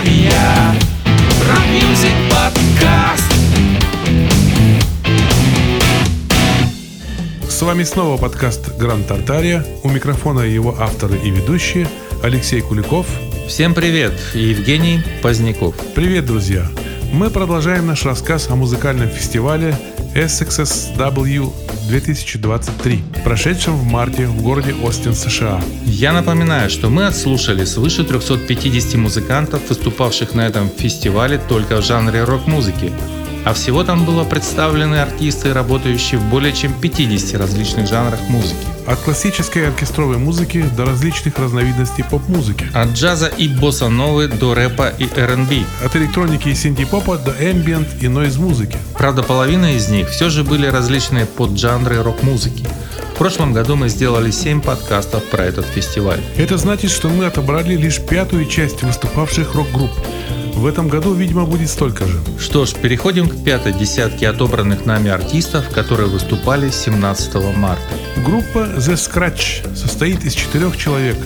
Тартария Rock Music Podcast С вами снова подкаст Гранд Тартария. У микрофона его авторы и ведущие Алексей Куликов. Всем привет! И Евгений Поздняков. Привет, друзья! Мы продолжаем наш рассказ о музыкальном фестивале SXSW 2023, прошедшем в марте в городе Остин, США. Я напоминаю, что мы отслушали свыше 350 музыкантов, выступавших на этом фестивале только в жанре рок-музыки. А всего там было представлены артисты, работающие в более чем 50 различных жанрах музыки. От классической оркестровой музыки до различных разновидностей поп-музыки. От джаза и босса-новы до рэпа и R&B. От электроники и синти-попа до эмбиент и нойз-музыки. Правда, половина из них все же были различные поджанры рок-музыки. В прошлом году мы сделали 7 подкастов про этот фестиваль. Это значит, что мы отобрали лишь пятую часть выступавших рок-групп. В этом году, видимо, будет столько же. Что ж, переходим к пятой десятке отобранных нами артистов, которые выступали 17 марта. Группа The Scratch состоит из четырех человек.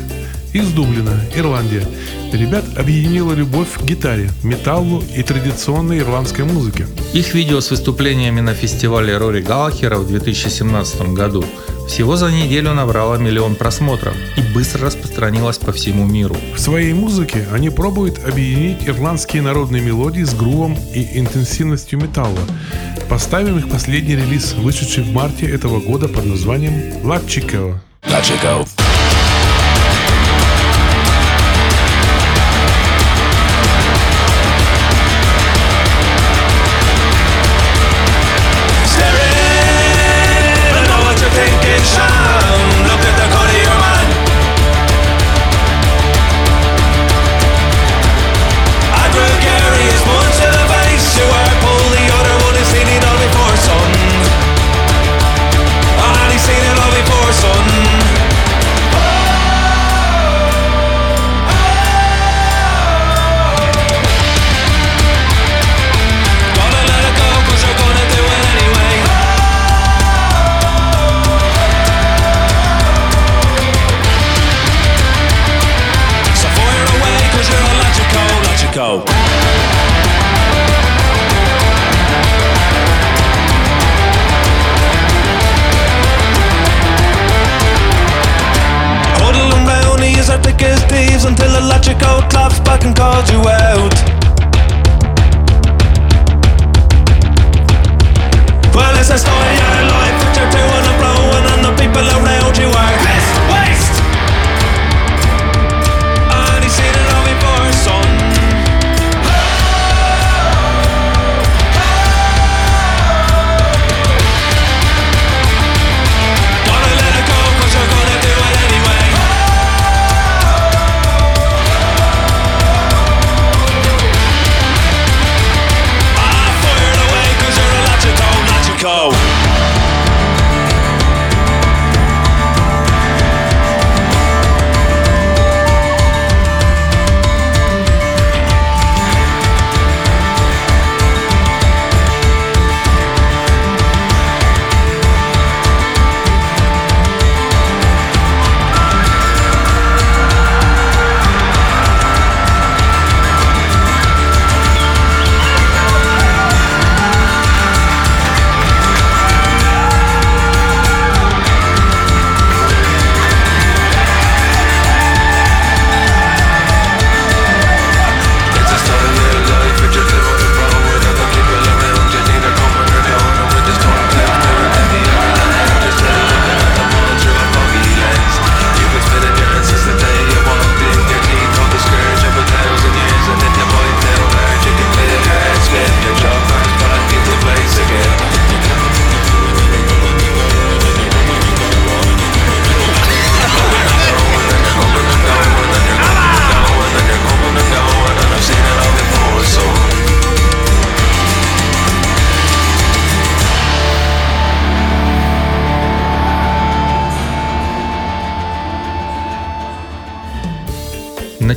Из Дублина, Ирландия. Ребят объединила любовь к гитаре, металлу и традиционной ирландской музыке. Их видео с выступлениями на фестивале Рори Галлахера в 2017 году всего за неделю набрало миллион просмотров и быстро распространилось по всему миру. В своей музыке они пробуют объединить ирландские народные мелодии с грувом и интенсивностью металла. Поставим их последний релиз, вышедший в марте этого года под названием «Латчико». Латчико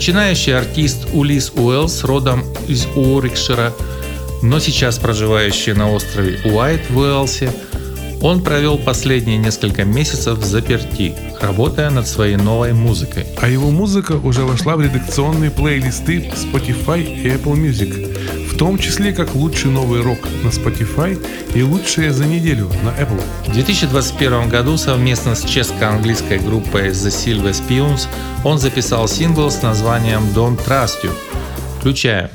Начинающий артист Улис Уэллс родом из Уорикшира, но сейчас проживающий на острове Уайт в Уэлсе, Он провел последние несколько месяцев в заперти, работая над своей новой музыкой. А его музыка уже вошла в редакционные плейлисты Spotify и Apple Music, в том числе как лучший новый рок на Spotify и лучшие за неделю на Apple. В 2021 году совместно с чешско-английской группой The Silver Spoons он записал сингл с названием Don't Trust You. Включаем.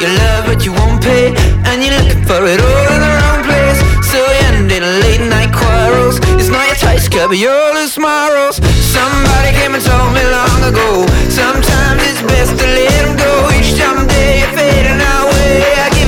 you love but you won't pay And you're looking for it all tight your loose morals Somebody came and told me long ago Sometimes it's best to let them go. Each time they fade and away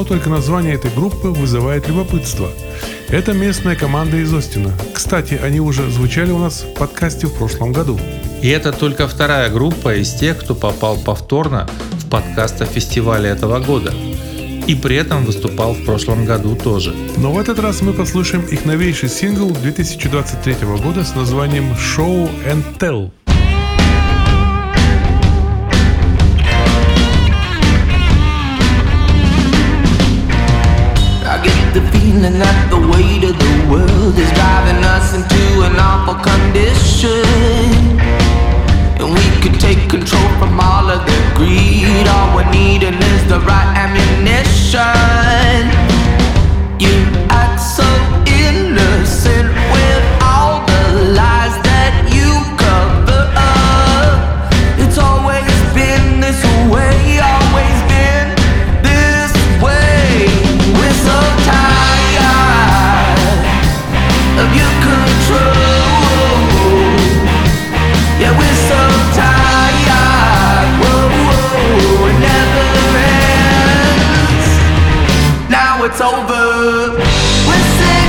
Одно только название этой группы вызывает любопытство. Это местная команда из Остина. Кстати, они уже звучали у нас в подкасте в прошлом году. И это только вторая группа из тех, кто попал повторно в подкаст о фестивале этого года. И при этом выступал в прошлом году тоже. Но в этот раз мы послушаем их новейший сингл 2023 года с названием Show and Tell. Feeling that the weight of the world is driving us into an awful condition. And we could take control from all of the greed. All we're needing is the right ammunition. You We're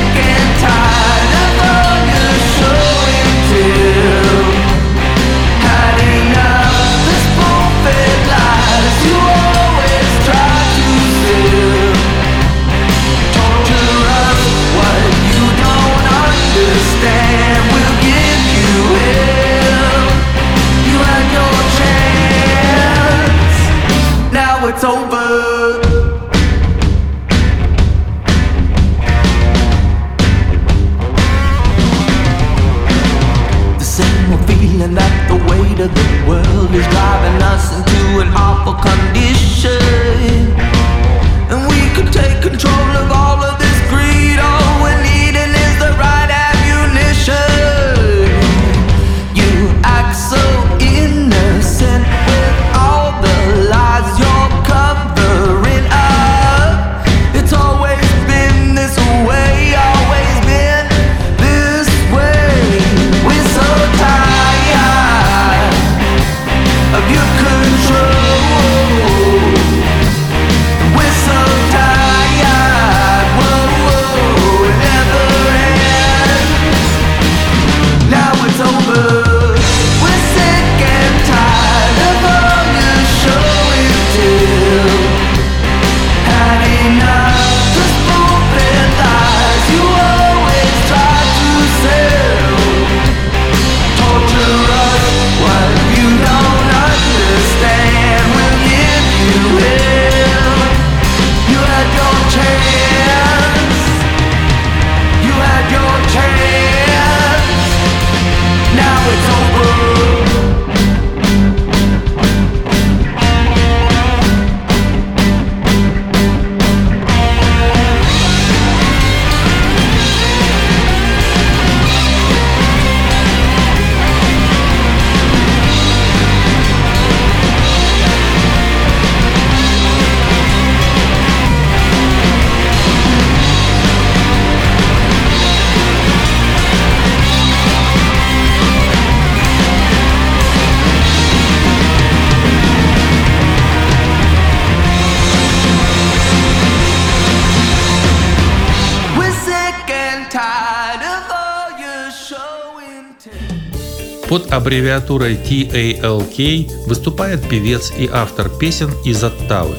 Под аббревиатурой TALK выступает певец и автор песен из Оттавы,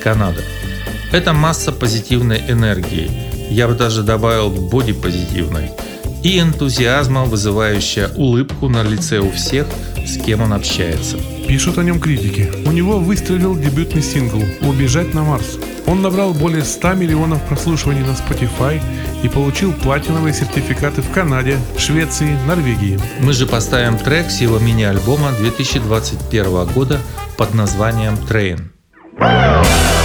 Канада. Это масса позитивной энергии, я бы даже добавил бодипозитивной, и энтузиазма, вызывающая улыбку на лице у всех, с кем он общается. Пишут о нем критики. У него выстрелил дебютный сингл «Убежать на Марс». Он набрал более 100 миллионов прослушиваний на Spotify и получил платиновые сертификаты в Канаде, Швеции, Норвегии. Мы же поставим трек с его мини-альбома 2021 года под названием «Train». Early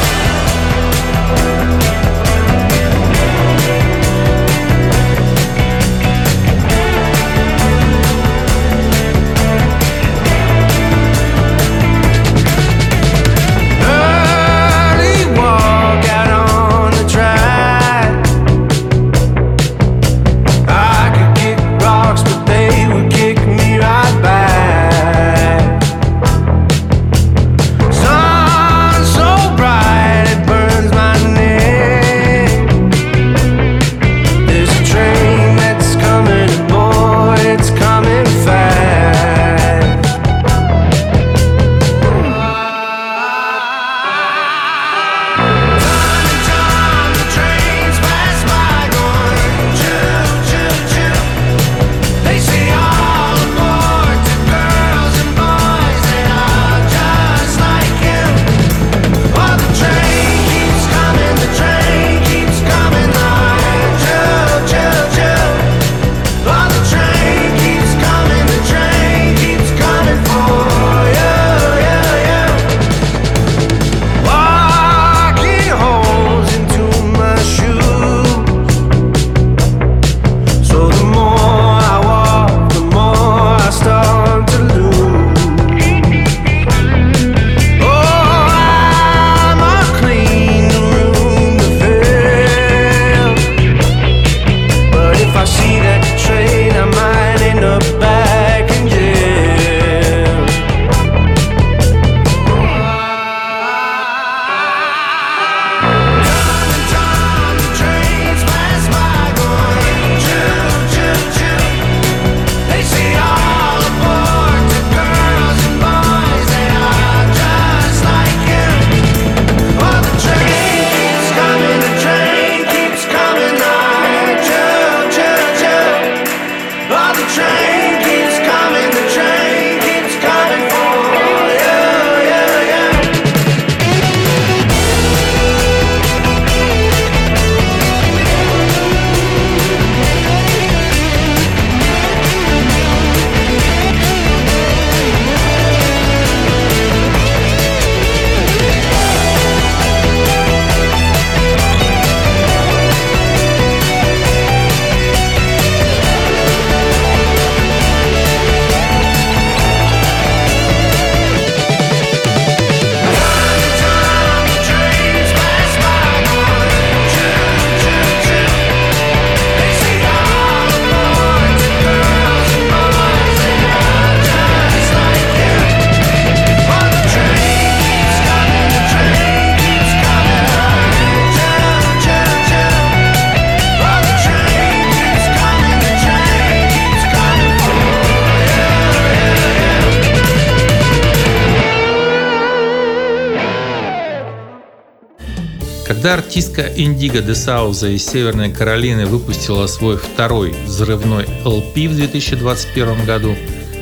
Когда артистка Индиго де Сауза из Северной Каролины выпустила свой второй взрывной LP в 2021 году,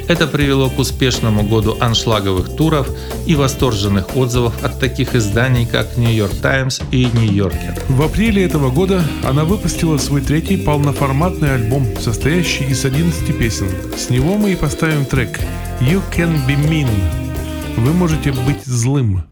это привело к успешному году аншлаговых туров и восторженных отзывов от таких изданий, как New York Times и New Yorker. В апреле этого года она выпустила свой третий полноформатный альбом, состоящий из 11 песен. С него мы и поставим трек «You Can Be Mean». Вы можете быть злым.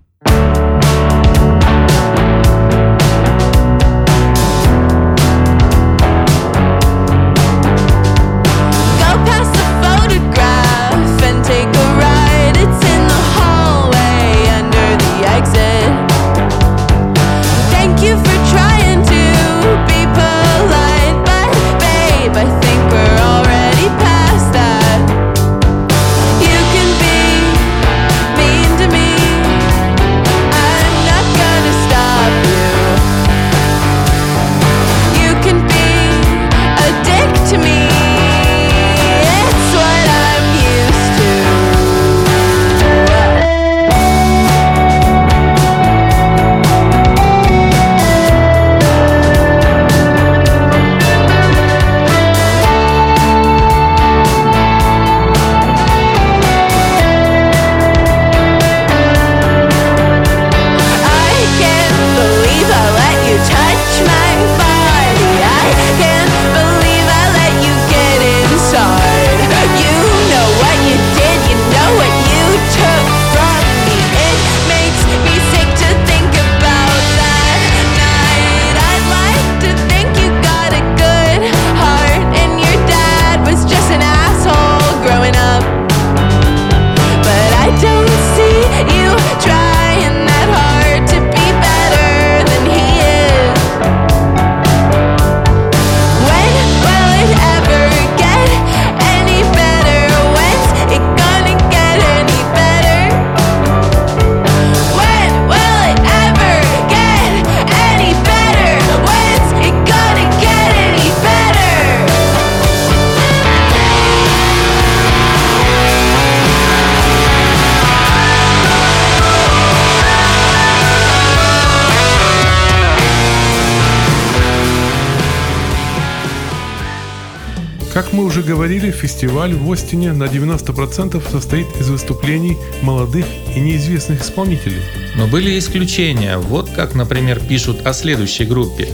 Уже говорили, фестиваль в Остине на 90% состоит из выступлений молодых и неизвестных исполнителей. Но были исключения. Вот как, например, пишут о следующей группе.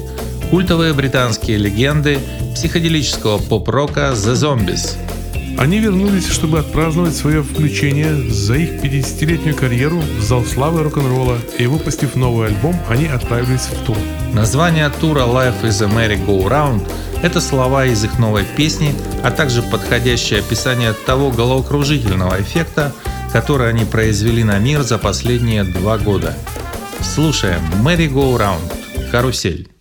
Культовые британские легенды психоделического поп-рока The Zombies. Они вернулись, чтобы отпраздновать свое включение за их 50-летнюю карьеру в зал славы рок-н-ролла, и выпустив новый альбом, они отправились в тур. Название тура Life is a Merry Go Round – это слова из их новой песни, а также подходящее описание того головокружительного эффекта, который они произвели на мир за последние два года. Слушаем Merry Go Round – «Карусель».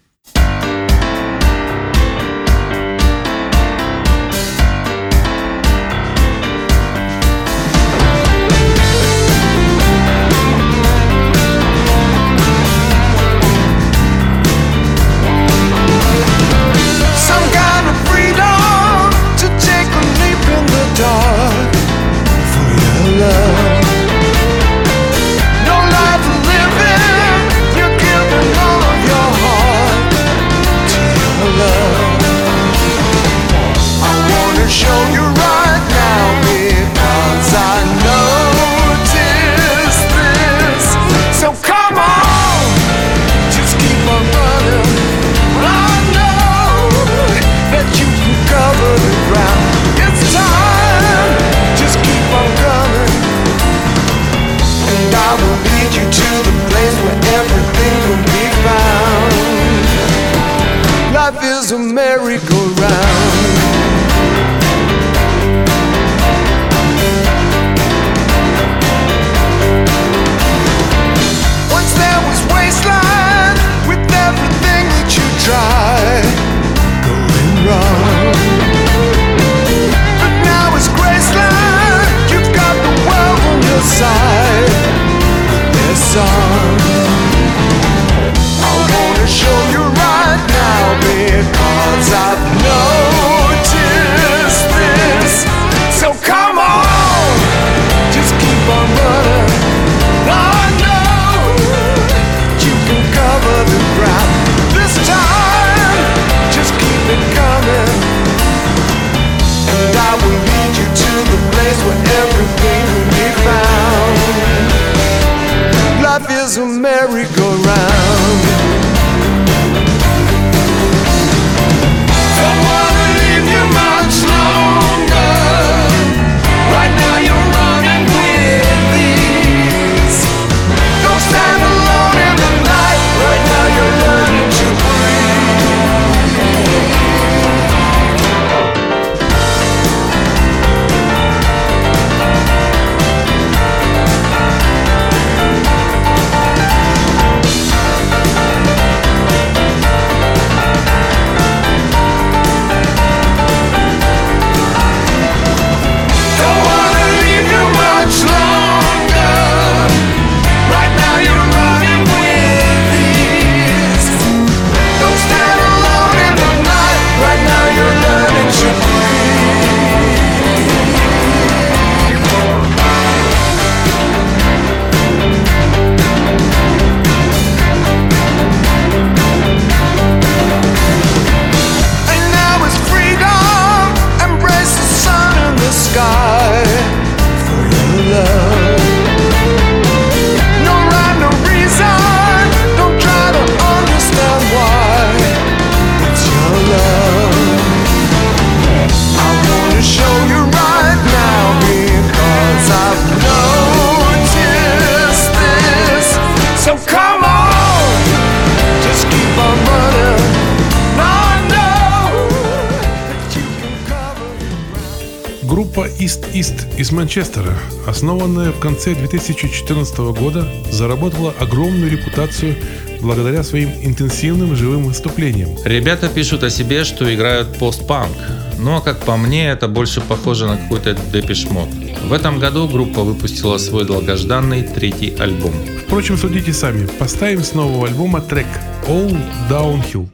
Манчестера, основанная в конце 2014 года, заработала огромную репутацию благодаря своим интенсивным живым выступлениям. Ребята пишут о себе, что играют постпанк. Но, как по мне, это больше похоже на какой-то депешмот. В этом году группа выпустила свой долгожданный третий альбом. Впрочем, судите сами. Поставим с нового альбома трек All Downhill.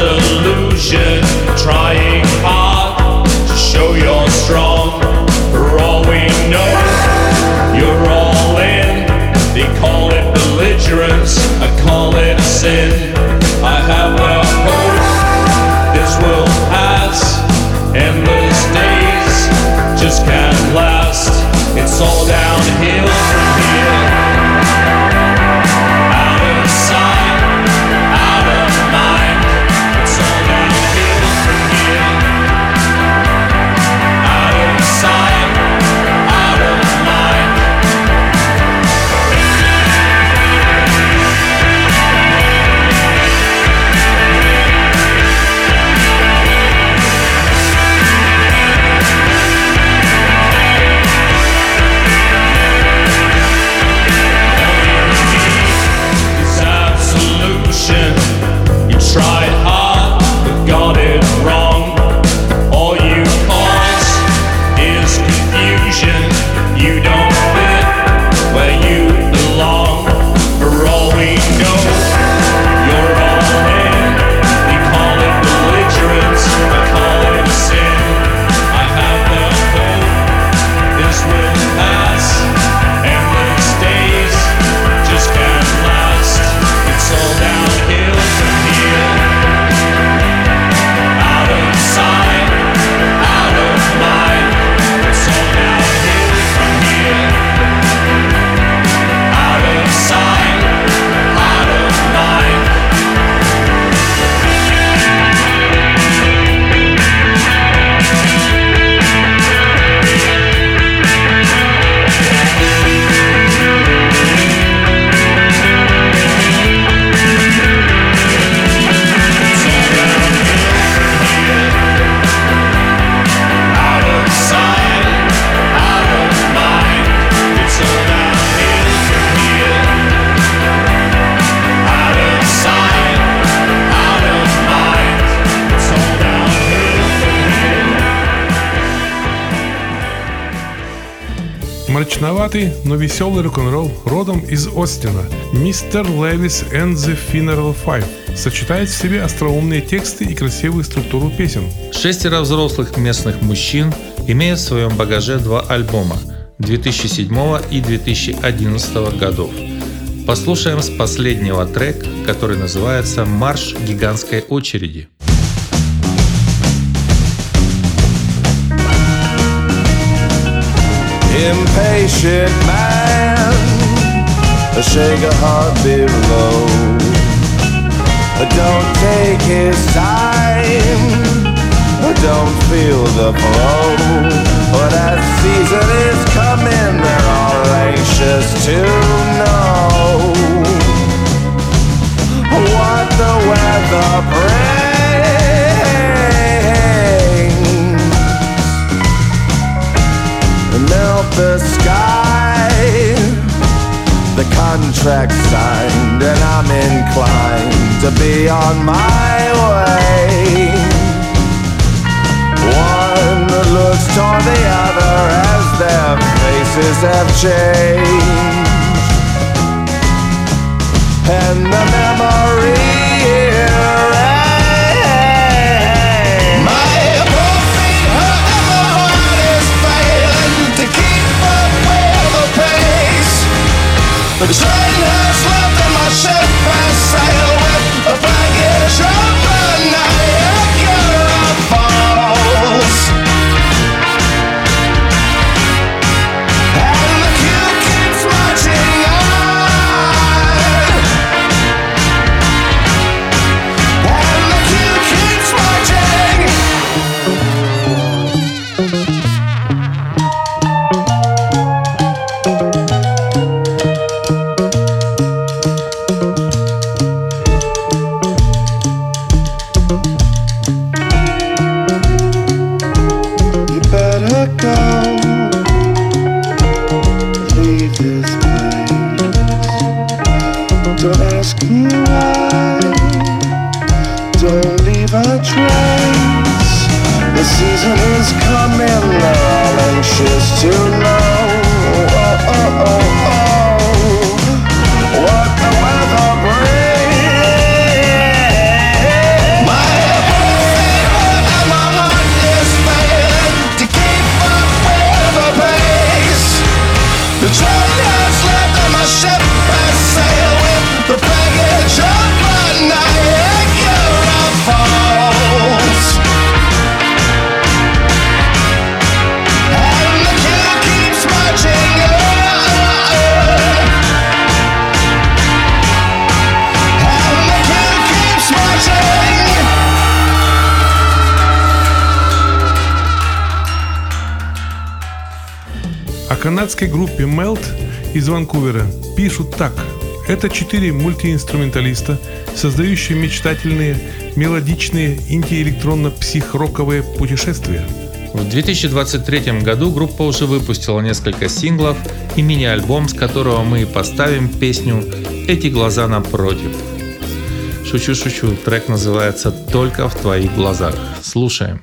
to мрачноватый, но веселый рок-н-ролл родом из Остина. Мистер Левис and the Funeral Five сочетает в себе остроумные тексты и красивую структуру песен. Шестеро взрослых местных мужчин имеют в своем багаже два альбома 2007 и 2011 годов. Послушаем с последнего трек, который называется «Марш гигантской очереди». impatient man. A shake a heart below. Don't take his time. Don't feel the blow but that season is coming they're all anxious to know. What the weather brings. the sky. The contract signed, and I'm inclined to be on my way. One looks toward the other as their faces have changed, and the memory. But it's raining has left in my shadow канадской группе Melt из Ванкувера пишут так. Это четыре мультиинструменталиста, создающие мечтательные, мелодичные инди-электронно-психроковые путешествия. В 2023 году группа уже выпустила несколько синглов и мини-альбом, с которого мы и поставим песню «Эти глаза напротив». Шучу-шучу, трек называется «Только в твоих глазах». Слушаем.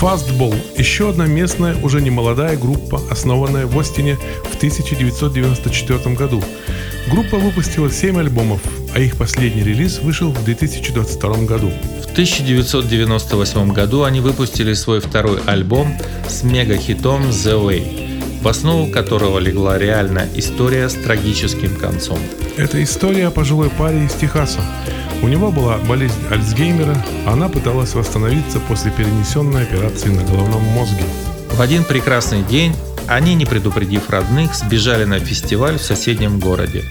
Fastball – еще одна местная, уже не молодая группа, основанная в Остине в 1994 году. Группа выпустила 7 альбомов, а их последний релиз вышел в 2022 году. В 1998 году они выпустили свой второй альбом с мега-хитом «The Way», в основу которого легла реальная история с трагическим концом. Это история о пожилой паре из Техаса. У него была болезнь Альцгеймера, она пыталась восстановиться после перенесенной операции на головном мозге. В один прекрасный день они, не предупредив родных, сбежали на фестиваль в соседнем городе.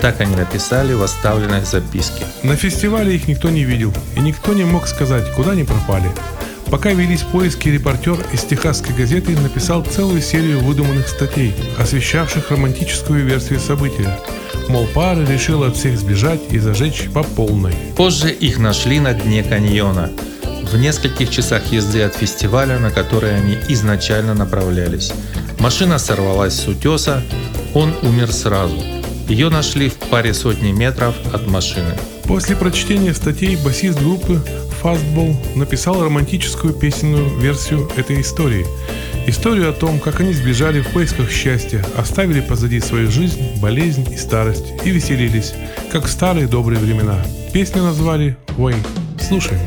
Так они написали в оставленной записке. На фестивале их никто не видел, и никто не мог сказать, куда они пропали. Пока велись поиски, репортер из техасской газеты написал целую серию выдуманных статей, освещавших романтическую версию события. Мол, пара решила от всех сбежать и зажечь по полной. Позже их нашли на дне каньона, в нескольких часах езды от фестиваля, на который они изначально направлялись. Машина сорвалась с утеса, он умер сразу. Ее нашли в паре сотни метров от машины. После прочтения статей басист группы Fastball написал романтическую песенную версию этой истории. Историю о том, как они сбежали в поисках счастья, оставили позади свою жизнь, болезнь и старость и веселились, как в старые добрые времена. Песню назвали «Wayne». Слушаем.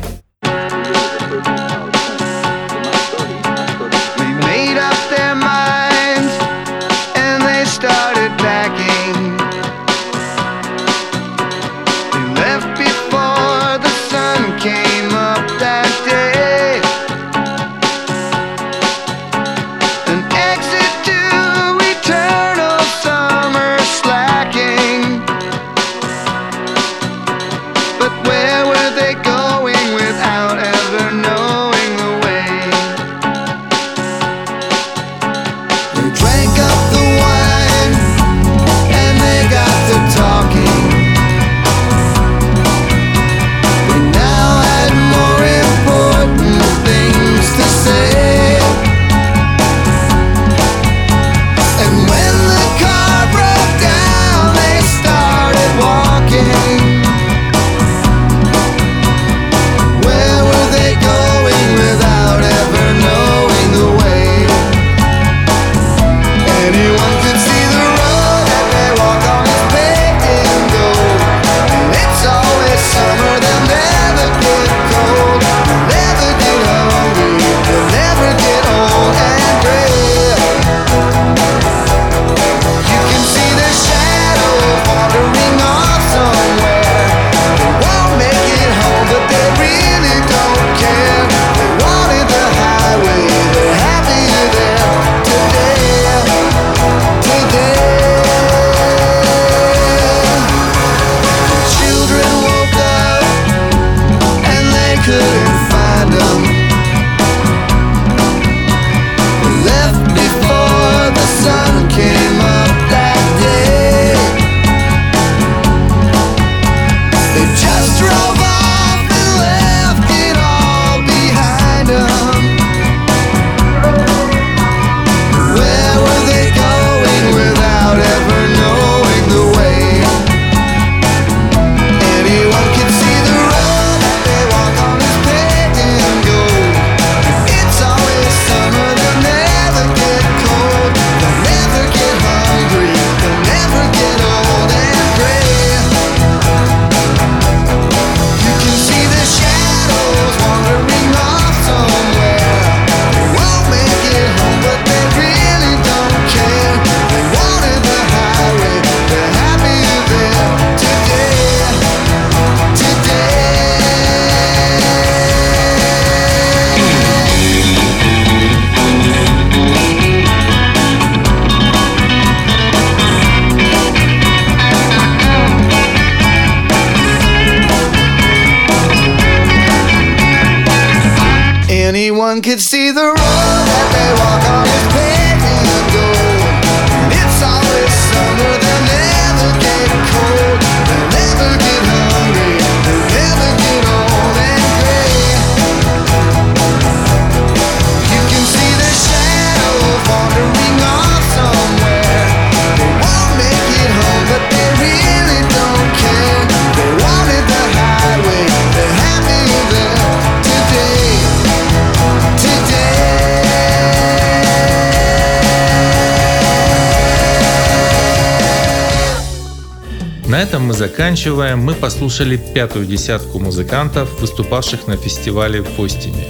этом мы заканчиваем. Мы послушали пятую десятку музыкантов, выступавших на фестивале в Остине.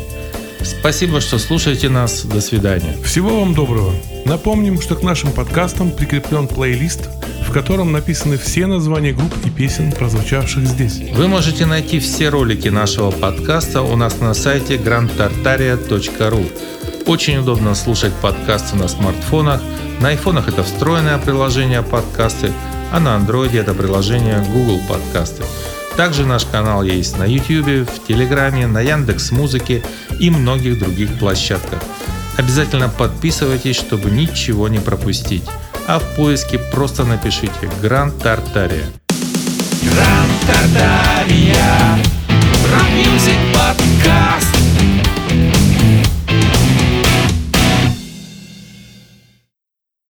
Спасибо, что слушаете нас. До свидания. Всего вам доброго. Напомним, что к нашим подкастам прикреплен плейлист, в котором написаны все названия групп и песен, прозвучавших здесь. Вы можете найти все ролики нашего подкаста у нас на сайте grandtartaria.ru. Очень удобно слушать подкасты на смартфонах. На айфонах это встроенное приложение подкасты – а на Android это приложение Google Подкасты. Также наш канал есть на YouTube, в Телеграме, на Яндекс Музыке и многих других площадках. Обязательно подписывайтесь, чтобы ничего не пропустить. А в поиске просто напишите «Гранд Тартария». Гранд Тартария. Рок-мюзик подкаст.